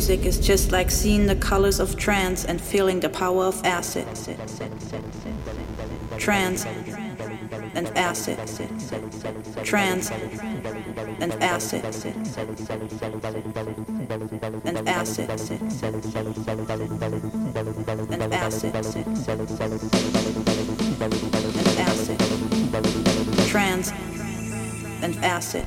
music is just like seeing the colors of trance and feeling the power of acid. Trance and acid. Trance and acid. And acid. And acid. And acid. Trance and acid.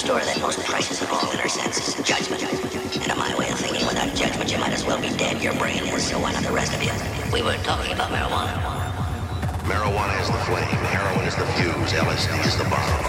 Restore that most precious of all inner senses, judgment. And in my way of thinking, without judgment, you might as well be dead. Your brain is, so why not the rest of you? We were talking about marijuana. Marijuana is the flame, heroin is the fuse, LSD is the bomb.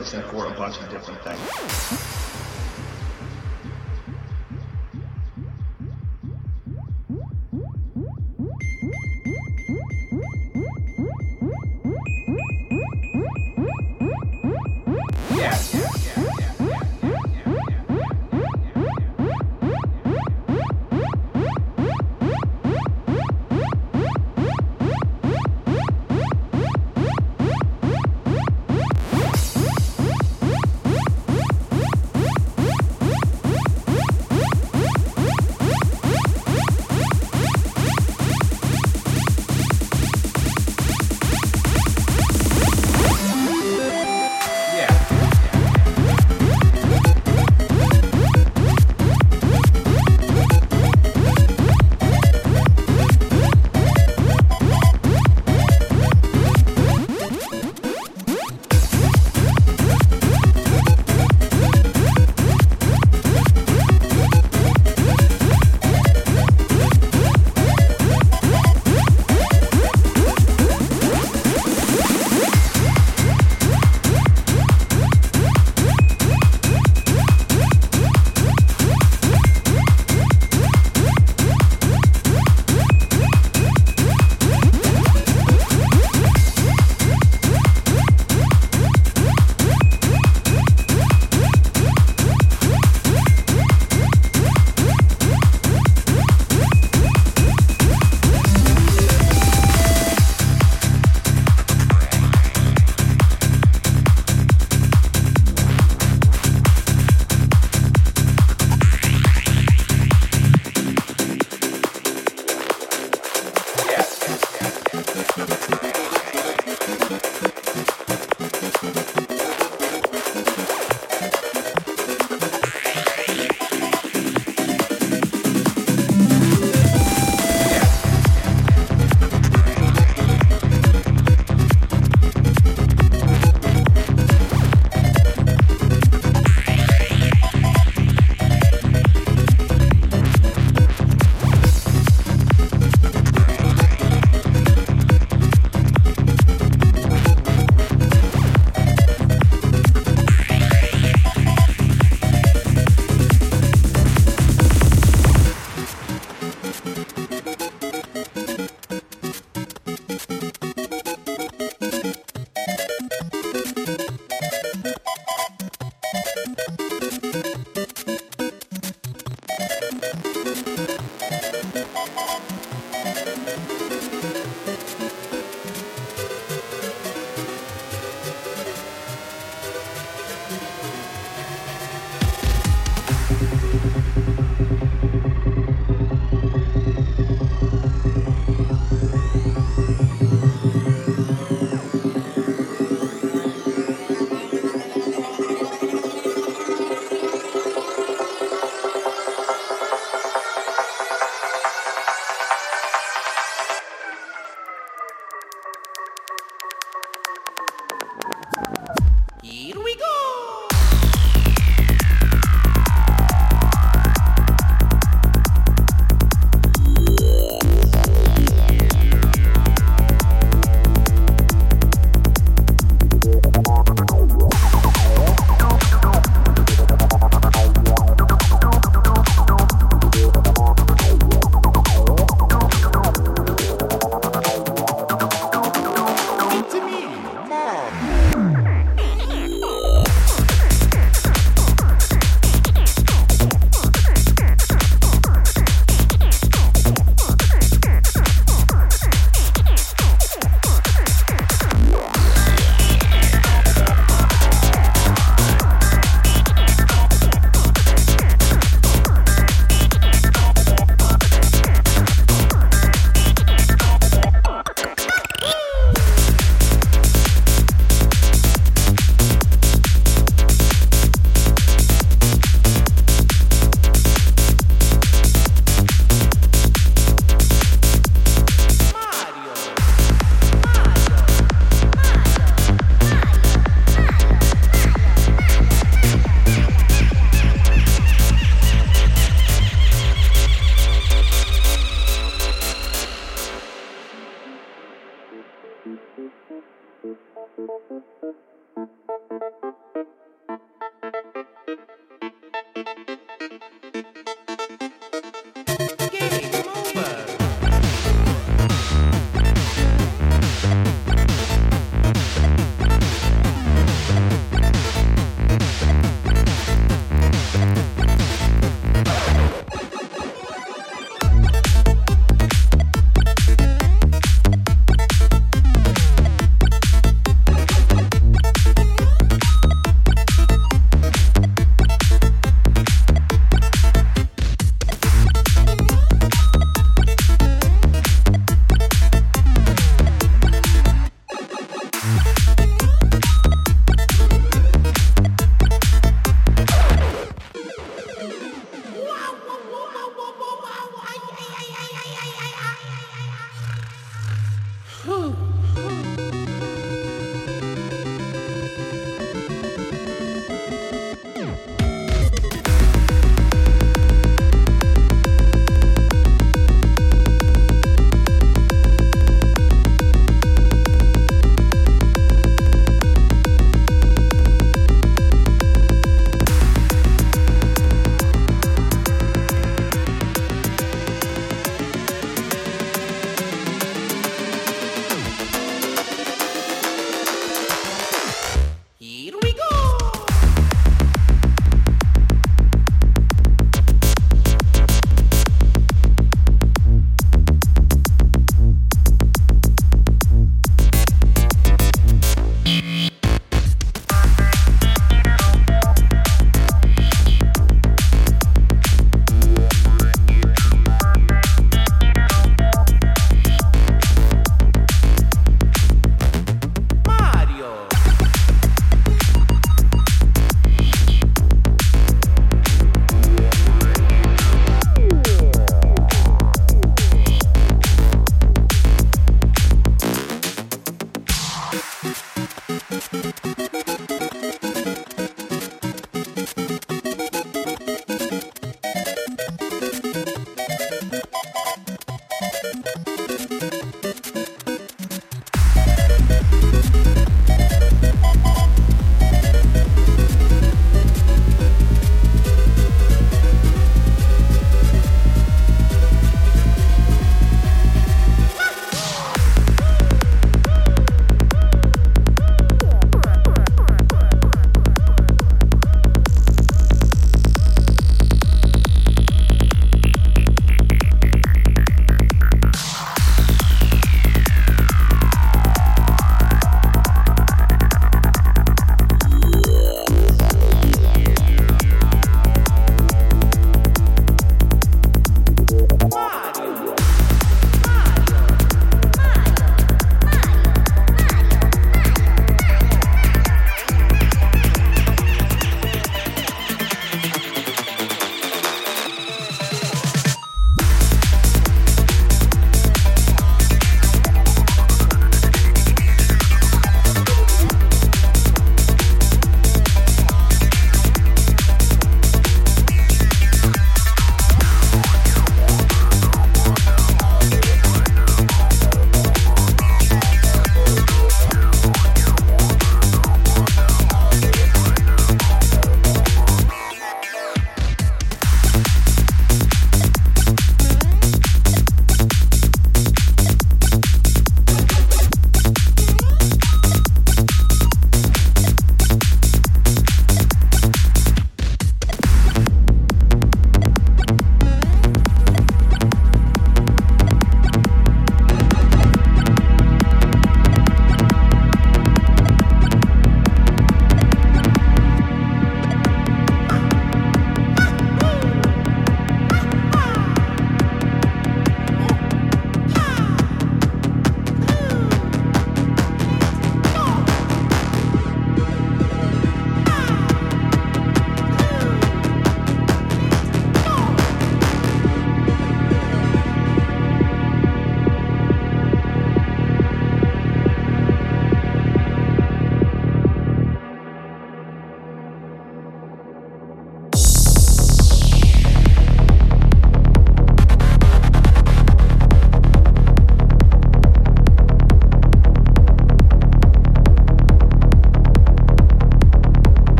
Effective medicine for